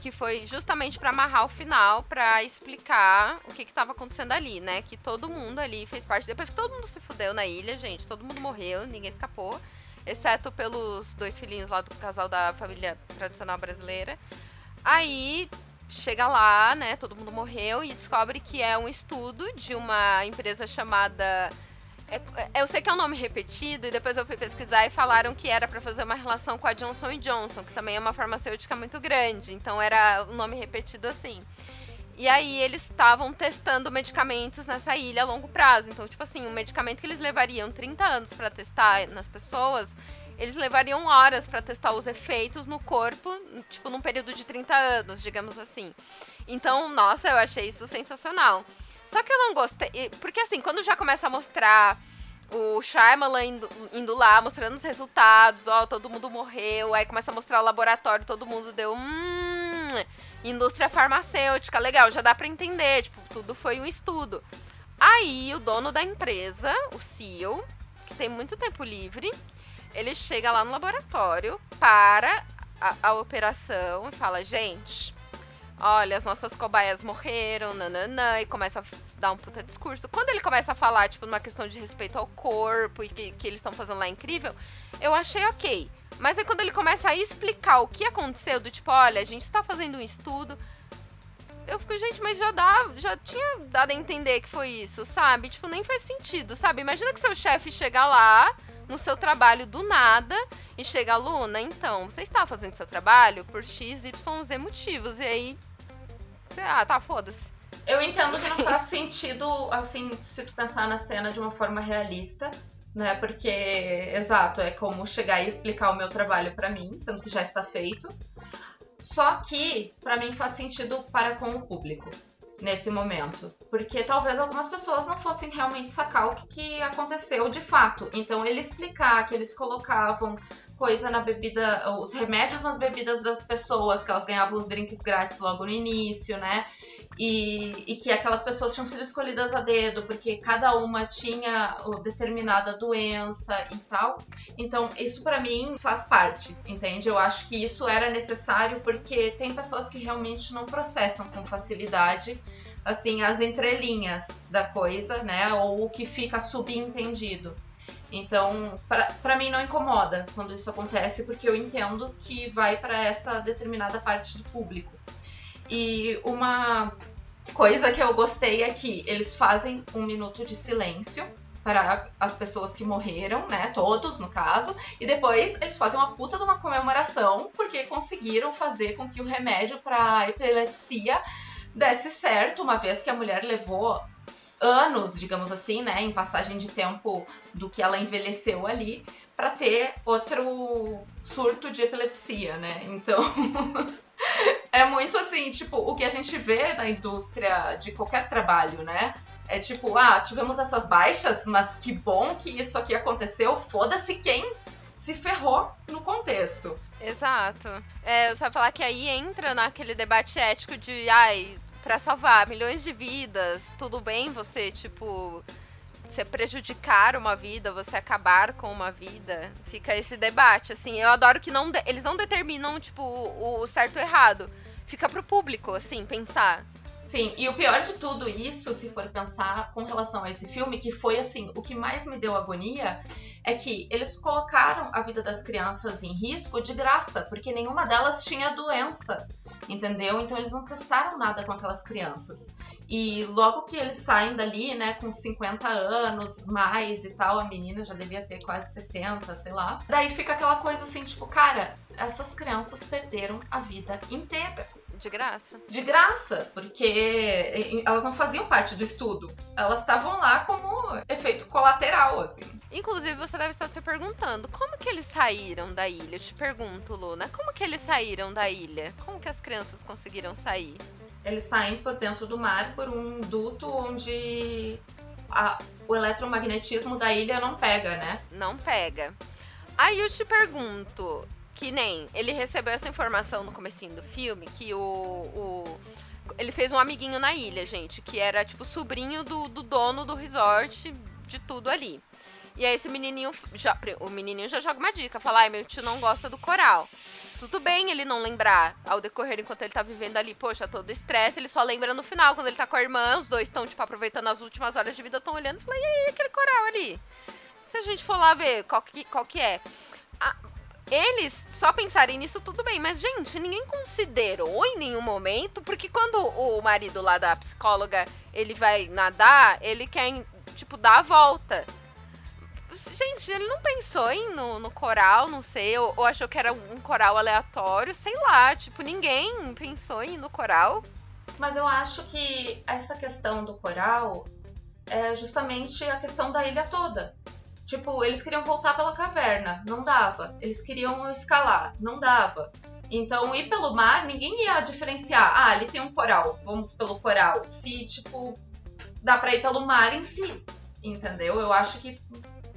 Que foi justamente para amarrar o final, para explicar o que estava acontecendo ali, né? Que todo mundo ali fez parte. Depois que todo mundo se fudeu na ilha, gente, todo mundo morreu, ninguém escapou exceto pelos dois filhinhos lá do casal da família tradicional brasileira. Aí chega lá, né? Todo mundo morreu e descobre que é um estudo de uma empresa chamada. É, é eu sei que é um nome repetido, e depois eu fui pesquisar e falaram que era para fazer uma relação com a Johnson Johnson, que também é uma farmacêutica muito grande. Então era um nome repetido assim. E aí eles estavam testando medicamentos nessa ilha a longo prazo. Então, tipo assim, um medicamento que eles levariam 30 anos para testar nas pessoas, eles levariam horas para testar os efeitos no corpo, tipo num período de 30 anos, digamos assim. Então, nossa, eu achei isso sensacional. Só que eu não gostei, porque assim, quando já começa a mostrar o Shyamalan indo, indo lá, mostrando os resultados, ó, todo mundo morreu, aí começa a mostrar o laboratório, todo mundo deu, hum, indústria farmacêutica, legal, já dá para entender, tipo, tudo foi um estudo. Aí o dono da empresa, o CEO, que tem muito tempo livre, ele chega lá no laboratório, para a, a operação e fala: gente, olha, as nossas cobaias morreram, nananã, e começa a dar um puta discurso. Quando ele começa a falar, tipo, numa questão de respeito ao corpo e que, que eles estão fazendo lá incrível, eu achei ok. Mas aí quando ele começa a explicar o que aconteceu, do tipo, olha, a gente está fazendo um estudo. Eu fico, gente, mas já dá, já tinha dado a entender que foi isso, sabe? Tipo, nem faz sentido, sabe? Imagina que seu chefe chega lá no seu trabalho do nada e chega, Luna, então, você está fazendo seu trabalho por X, Y, Z motivos. E aí, ah, tá, foda-se. Eu entendo que não faz sentido, assim, se tu pensar na cena de uma forma realista né? Porque, exato, é como chegar e explicar o meu trabalho para mim, sendo que já está feito. Só que, para mim, faz sentido para com o público nesse momento. Porque talvez algumas pessoas não fossem realmente sacar o que, que aconteceu de fato. Então, ele explicar que eles colocavam coisa na bebida, os remédios nas bebidas das pessoas, que elas ganhavam os drinks grátis logo no início, né? E, e, que aquelas pessoas tinham sido escolhidas a dedo, porque cada uma tinha determinada doença e tal. Então, isso para mim faz parte, entende? Eu acho que isso era necessário porque tem pessoas que realmente não processam com facilidade assim as entrelinhas da coisa, né? Ou o que fica subentendido. Então, para mim não incomoda quando isso acontece, porque eu entendo que vai para essa determinada parte do público. E uma coisa que eu gostei é que eles fazem um minuto de silêncio para as pessoas que morreram, né? Todos, no caso. E depois eles fazem uma puta de uma comemoração porque conseguiram fazer com que o remédio para epilepsia desse certo, uma vez que a mulher levou anos, digamos assim, né, em passagem de tempo do que ela envelheceu ali, para ter outro surto de epilepsia, né? Então, é muito assim, tipo, o que a gente vê na indústria de qualquer trabalho, né? É tipo, ah, tivemos essas baixas, mas que bom que isso aqui aconteceu, foda-se quem se ferrou no contexto. Exato. É, eu só falar que aí entra naquele debate ético de, ai, para salvar milhões de vidas, tudo bem você, tipo, você prejudicar uma vida, você acabar com uma vida, fica esse debate, assim, eu adoro que não eles não determinam, tipo, o, o certo e errado, fica pro público, assim, pensar. Sim, e o pior de tudo isso, se for pensar com relação a esse filme, que foi assim, o que mais me deu agonia é que eles colocaram a vida das crianças em risco de graça, porque nenhuma delas tinha doença, entendeu? Então eles não testaram nada com aquelas crianças. E logo que eles saem dali, né, com 50 anos mais e tal, a menina já devia ter quase 60, sei lá. Daí fica aquela coisa assim, tipo, cara, essas crianças perderam a vida inteira. De graça. De graça, porque elas não faziam parte do estudo. Elas estavam lá como efeito colateral, assim. Inclusive, você deve estar se perguntando, como que eles saíram da ilha? Eu te pergunto, Luna, como que eles saíram da ilha? Como que as crianças conseguiram sair? Eles saem por dentro do mar por um duto onde a, o eletromagnetismo da ilha não pega, né? Não pega. Aí eu te pergunto, que nem ele recebeu essa informação no comecinho do filme que o, o ele fez um amiguinho na ilha, gente, que era tipo sobrinho do, do dono do resort, de tudo ali. E aí esse menininho, já, o menininho já joga uma dica, fala, ai, meu tio não gosta do coral. Tudo bem ele não lembrar ao decorrer enquanto ele tá vivendo ali, poxa, todo estresse, ele só lembra no final, quando ele tá com a irmã, os dois estão, tipo, aproveitando as últimas horas de vida, estão olhando e falam, e aí, aquele coral ali? Se a gente for lá ver qual que, qual que é. A, eles só pensarem nisso, tudo bem. Mas, gente, ninguém considerou em nenhum momento, porque quando o marido lá da psicóloga, ele vai nadar, ele quer, tipo, dar a volta. Gente, ele não pensou em no, no coral, não sei, ou, ou, achou que era um coral aleatório, sei lá, tipo, ninguém pensou em no coral. Mas eu acho que essa questão do coral é justamente a questão da ilha toda. Tipo, eles queriam voltar pela caverna, não dava. Eles queriam escalar, não dava. Então, ir pelo mar, ninguém ia diferenciar. Ah, ali tem um coral, vamos pelo coral. Se, tipo, dá pra ir pelo mar em si, entendeu? Eu acho que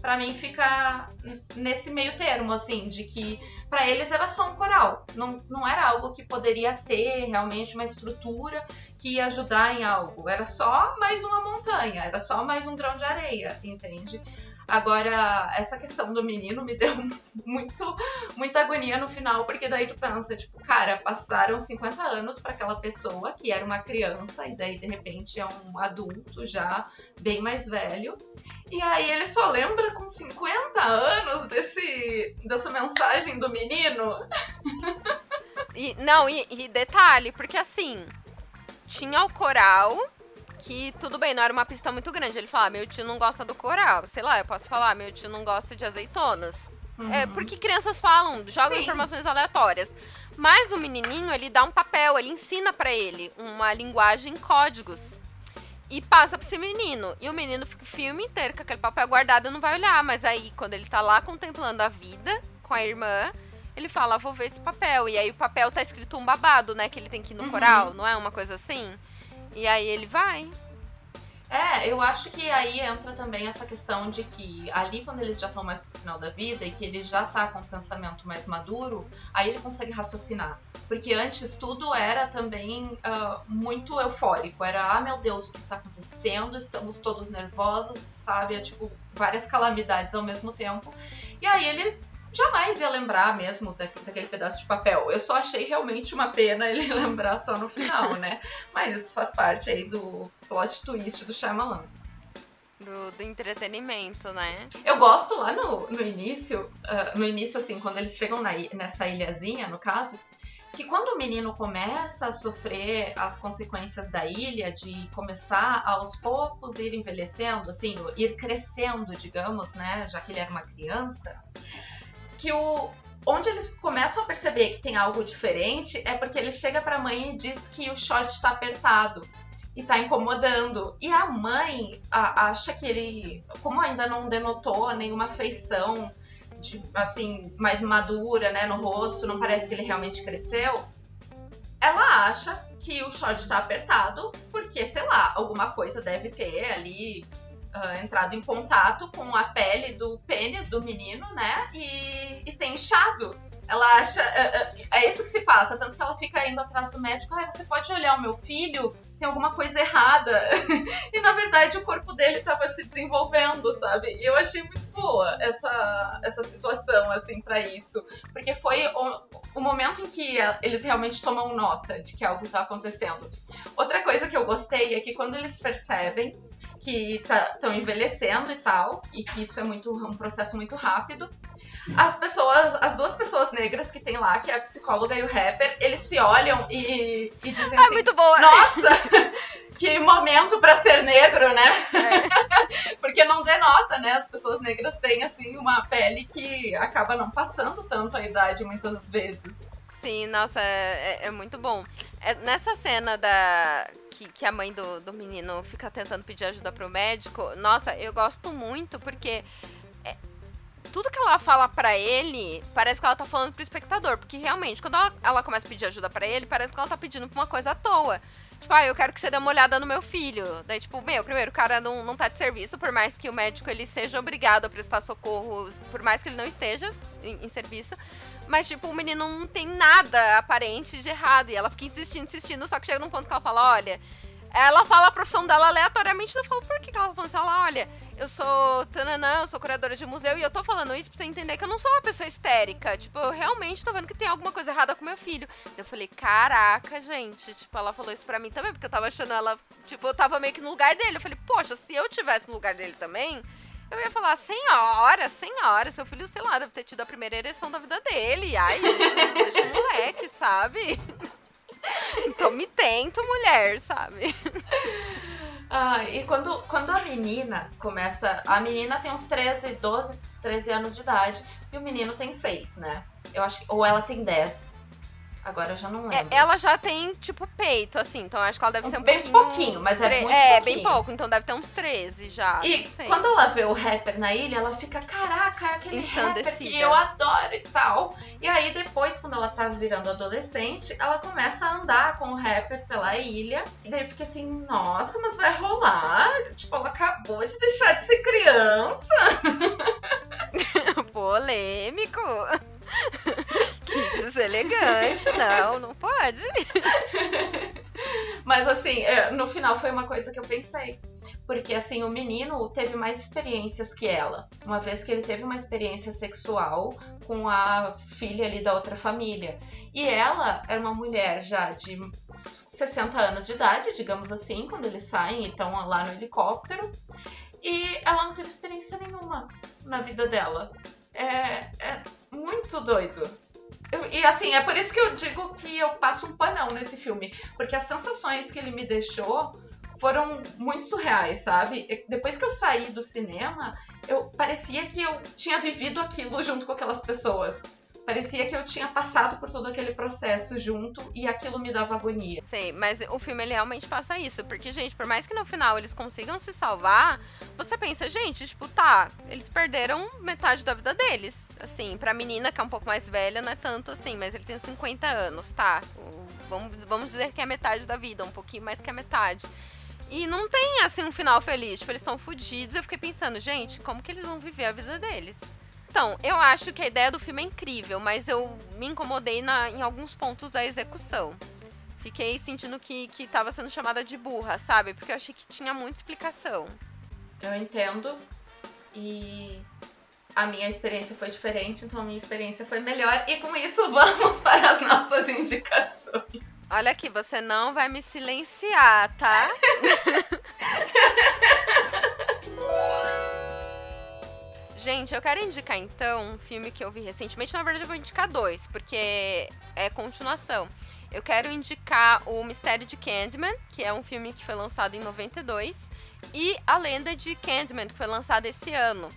para mim fica nesse meio termo, assim, de que para eles era só um coral, não, não era algo que poderia ter realmente uma estrutura que ia ajudar em algo, era só mais uma montanha, era só mais um grão de areia, entende? Agora, essa questão do menino me deu muito, muita agonia no final, porque daí tu pensa, tipo, cara, passaram 50 anos para aquela pessoa que era uma criança e daí de repente é um adulto já bem mais velho. E aí ele só lembra com 50 anos desse dessa mensagem do menino. E, não, e, e detalhe, porque assim, tinha o coral que tudo bem, não era uma pista muito grande. Ele fala, ah, meu tio não gosta do coral. Sei lá, eu posso falar, meu tio não gosta de azeitonas. Uhum. É, porque crianças falam, jogam Sim. informações aleatórias. Mas o menininho, ele dá um papel, ele ensina para ele uma linguagem em códigos. E passa pra esse menino. E o menino fica o filme inteiro com aquele papel guardado e não vai olhar. Mas aí, quando ele tá lá contemplando a vida com a irmã, ele fala, vou ver esse papel. E aí o papel tá escrito um babado, né? Que ele tem que ir no uhum. coral, não é uma coisa assim? E aí ele vai. É, eu acho que aí entra também essa questão de que ali quando eles já estão mais pro final da vida e que ele já tá com o pensamento mais maduro, aí ele consegue raciocinar. Porque antes tudo era também uh, muito eufórico. Era, ah meu Deus, o que está acontecendo? Estamos todos nervosos, sabe? É tipo várias calamidades ao mesmo tempo. E aí ele jamais ia lembrar mesmo daquele pedaço de papel. Eu só achei realmente uma pena ele lembrar só no final, né? Mas isso faz parte aí do plot twist do Shyamalan. Do, do entretenimento, né? Eu gosto lá no, no início, uh, no início, assim, quando eles chegam na, nessa ilhazinha, no caso, que quando o menino começa a sofrer as consequências da ilha, de começar aos poucos ir envelhecendo, assim, ir crescendo, digamos, né, já que ele era uma criança, que o onde eles começam a perceber que tem algo diferente é porque ele chega para a mãe e diz que o short está apertado e tá incomodando. E a mãe a, acha que ele, como ainda não denotou nenhuma feição de, assim mais madura, né, no rosto, não parece que ele realmente cresceu. Ela acha que o short está apertado porque, sei lá, alguma coisa deve ter ali uh, entrado em contato com a pele do pênis do menino, né? E, e tem inchado. Ela acha. É, é, isso que se passa, tanto que ela fica indo atrás do médico. Ah, você pode olhar o meu filho? Tem alguma coisa errada. e na verdade o corpo dele estava se desenvolvendo, sabe? E eu achei muito boa essa, essa situação, assim, para isso. Porque foi o, o momento em que eles realmente tomam nota de que algo tá acontecendo. Outra coisa que eu gostei é que quando eles percebem que estão tá, envelhecendo e tal, e que isso é muito um processo muito rápido, as pessoas, as duas pessoas negras que tem lá, que é a psicóloga e o rapper, eles se olham e, e dizem ah, assim: muito boa. Nossa, que momento para ser negro, né? É. Porque não denota, né? As pessoas negras têm, assim, uma pele que acaba não passando tanto a idade muitas vezes. Sim, nossa, é, é, é muito bom. É, nessa cena da que, que a mãe do, do menino fica tentando pedir ajuda pro médico, nossa, eu gosto muito porque é, tudo que ela fala para ele, parece que ela tá falando pro espectador. Porque realmente, quando ela, ela começa a pedir ajuda para ele, parece que ela tá pedindo pra uma coisa à toa. Tipo, ah, eu quero que você dê uma olhada no meu filho. Daí, tipo, meu, primeiro, o cara não, não tá de serviço, por mais que o médico ele seja obrigado a prestar socorro, por mais que ele não esteja em, em serviço. Mas, tipo, o menino não tem nada aparente de errado. E ela fica insistindo, insistindo, só que chega num ponto que ela fala, olha. Ela fala a profissão dela aleatoriamente, eu falo, por que, que ela tá falando assim? Ela, olha, eu sou tananã, eu sou curadora de museu e eu tô falando isso pra você entender que eu não sou uma pessoa histérica. Tipo, eu realmente tô vendo que tem alguma coisa errada com meu filho. Eu falei, caraca, gente. Tipo, ela falou isso pra mim também, porque eu tava achando ela. Tipo, eu tava meio que no lugar dele. Eu falei, poxa, se eu tivesse no lugar dele também, eu ia falar, senhora, senhora, seu filho, sei lá, deve ter tido a primeira ereção da vida dele. Ai, deixa o moleque, sabe? então me tento, mulher, sabe? Ah, e quando, quando a menina começa. A menina tem uns 13, 12, 13 anos de idade e o menino tem 6, né? Eu acho que, Ou ela tem 10. Agora eu já não lembro. É, ela já tem, tipo, peito, assim, então acho que ela deve ser um bem pouquinho... pouquinho, mas é muito É, pouquinho. bem pouco, então deve ter uns 13 já. E quando ela vê o rapper na ilha, ela fica, caraca, é aquele rapper que eu adoro e tal. E aí depois, quando ela tá virando adolescente, ela começa a andar com o rapper pela ilha. E daí fica assim, nossa, mas vai rolar? Tipo, ela acabou de deixar de ser criança. Polêmico. Deselegante, não, não pode. Mas assim, é, no final foi uma coisa que eu pensei. Porque assim, o menino teve mais experiências que ela. Uma vez que ele teve uma experiência sexual com a filha ali da outra família. E ela era uma mulher já de 60 anos de idade, digamos assim, quando eles saem e estão lá no helicóptero. E ela não teve experiência nenhuma na vida dela. É, é muito doido. Eu, e assim, é por isso que eu digo que eu passo um panão nesse filme. Porque as sensações que ele me deixou foram muito surreais, sabe? Depois que eu saí do cinema, eu parecia que eu tinha vivido aquilo junto com aquelas pessoas. Parecia que eu tinha passado por todo aquele processo junto e aquilo me dava agonia. Sei, mas o filme ele realmente passa isso. Porque, gente, por mais que no final eles consigam se salvar, você pensa, gente, tipo, tá, eles perderam metade da vida deles. Assim, pra menina que é um pouco mais velha, não é tanto assim, mas ele tem 50 anos, tá? Vamos, vamos dizer que é metade da vida, um pouquinho mais que a metade. E não tem, assim, um final feliz. Tipo, eles estão fodidos. Eu fiquei pensando, gente, como que eles vão viver a vida deles? Então, eu acho que a ideia do filme é incrível, mas eu me incomodei na, em alguns pontos da execução. Fiquei sentindo que, que tava sendo chamada de burra, sabe? Porque eu achei que tinha muita explicação. Eu entendo. E a minha experiência foi diferente, então a minha experiência foi melhor. E com isso, vamos para as nossas indicações. Olha aqui, você não vai me silenciar, tá? Gente, eu quero indicar então um filme que eu vi recentemente. Na verdade, eu vou indicar dois, porque é continuação. Eu quero indicar O Mistério de Candyman, que é um filme que foi lançado em 92, e A Lenda de Candyman, que foi lançado esse ano.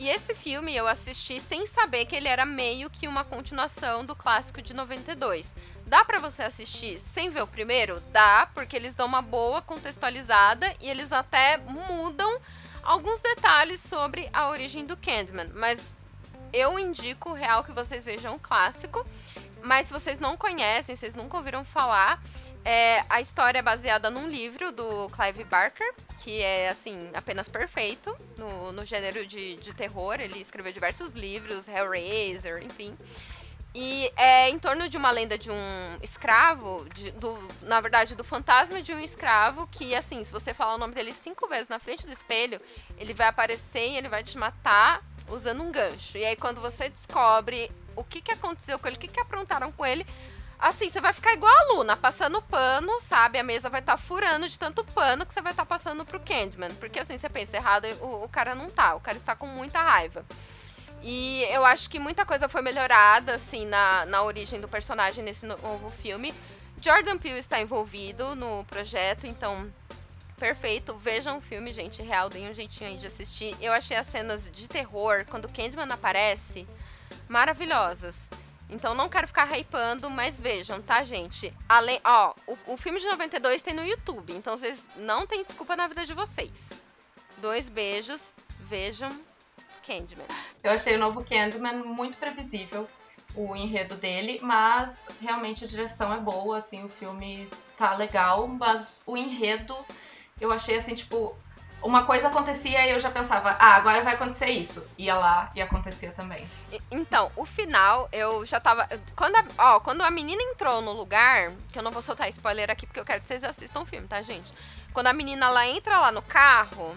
E esse filme eu assisti sem saber que ele era meio que uma continuação do clássico de 92. Dá para você assistir sem ver o primeiro? Dá, porque eles dão uma boa contextualizada e eles até mudam alguns detalhes sobre a origem do Candyman, mas eu indico real que vocês vejam o clássico. Mas se vocês não conhecem, vocês nunca ouviram falar, é, a história é baseada num livro do Clive Barker, que é, assim, apenas perfeito no, no gênero de, de terror. Ele escreveu diversos livros, Hellraiser, enfim. E é em torno de uma lenda de um escravo, de, do, na verdade, do fantasma de um escravo, que, assim, se você falar o nome dele cinco vezes na frente do espelho, ele vai aparecer e ele vai te matar usando um gancho. E aí quando você descobre o que, que aconteceu com ele, o que, que aprontaram com ele, assim, você vai ficar igual a Luna, passando pano, sabe? A mesa vai estar tá furando de tanto pano que você vai estar tá passando pro Candyman. Porque assim, você pensa errado, o, o cara não tá, o cara está com muita raiva. E eu acho que muita coisa foi melhorada, assim, na, na origem do personagem nesse novo filme. Jordan Peele está envolvido no projeto, então perfeito. Vejam o filme, gente, real, deem um jeitinho aí de assistir. Eu achei as cenas de terror, quando o Candyman aparece, maravilhosas. Então não quero ficar hypando, mas vejam, tá, gente? Além, ó, o, o filme de 92 tem no YouTube, então vocês não têm desculpa na vida de vocês. Dois beijos, vejam Candyman. Eu achei o novo Candyman muito previsível, o enredo dele, mas realmente a direção é boa, assim, o filme tá legal, mas o enredo eu achei assim, tipo, uma coisa acontecia e eu já pensava, ah, agora vai acontecer isso. Ia lá e acontecia também. Então, o final, eu já tava. Quando a, ó, quando a menina entrou no lugar, que eu não vou soltar spoiler aqui porque eu quero que vocês assistam o filme, tá, gente? Quando a menina lá entra lá no carro,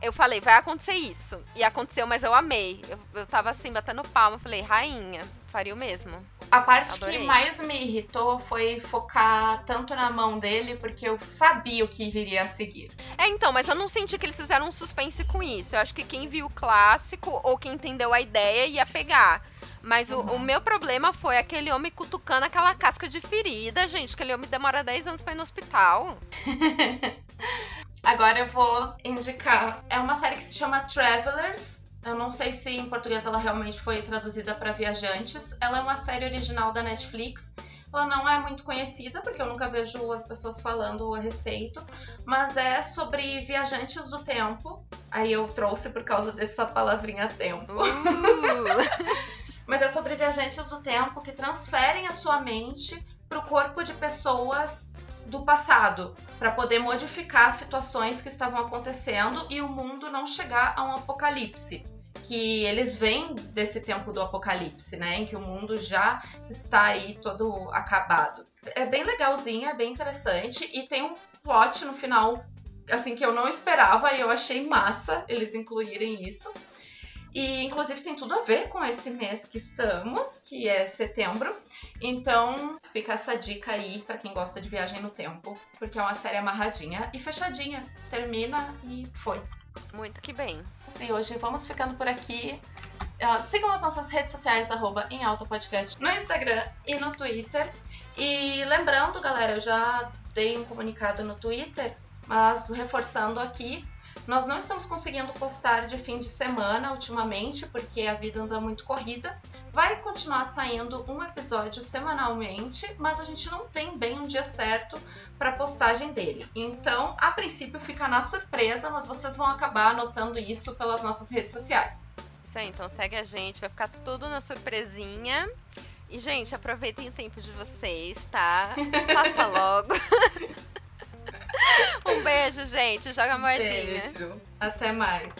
eu falei, vai acontecer isso. E aconteceu, mas eu amei. Eu, eu tava assim, batendo palma, falei, rainha, faria o mesmo. A parte Adorei. que mais me irritou foi focar tanto na mão dele, porque eu sabia o que viria a seguir. É, então, mas eu não senti que eles fizeram um suspense com isso. Eu acho que quem viu o clássico ou quem entendeu a ideia ia pegar. Mas uhum. o, o, meu problema foi aquele homem cutucando aquela casca de ferida, gente. Aquele homem demora 10 anos pra ir no hospital. Agora eu vou indicar. É uma série que se chama Travelers. Eu não sei se em português ela realmente foi traduzida para viajantes. Ela é uma série original da Netflix. Ela não é muito conhecida porque eu nunca vejo as pessoas falando a respeito, mas é sobre viajantes do tempo. Aí eu trouxe por causa dessa palavrinha tempo. Uh. mas é sobre viajantes do tempo que transferem a sua mente para o corpo de pessoas do passado para poder modificar situações que estavam acontecendo e o mundo não chegar a um apocalipse. Que eles vêm desse tempo do apocalipse, né? Em que o mundo já está aí todo acabado. É bem legalzinha, é bem interessante e tem um plot no final assim que eu não esperava e eu achei massa eles incluírem isso. E inclusive tem tudo a ver com esse mês que estamos, que é setembro. Então fica essa dica aí para quem gosta de viagem no tempo, porque é uma série amarradinha e fechadinha. Termina e foi. Muito que bem. Sim, hoje vamos ficando por aqui. Uh, sigam as nossas redes sociais, arroba em alta podcast, no Instagram e no Twitter. E lembrando, galera, eu já dei um comunicado no Twitter, mas reforçando aqui, nós não estamos conseguindo postar de fim de semana ultimamente, porque a vida anda muito corrida. Vai continuar saindo um episódio semanalmente, mas a gente não tem bem um dia certo para postagem dele. Então, a princípio fica na surpresa, mas vocês vão acabar anotando isso pelas nossas redes sociais. Isso aí, então segue a gente, vai ficar tudo na surpresinha. E, gente, aproveitem o tempo de vocês, tá? Passa logo. um beijo, gente. Joga moedinha. Beijo. Até mais.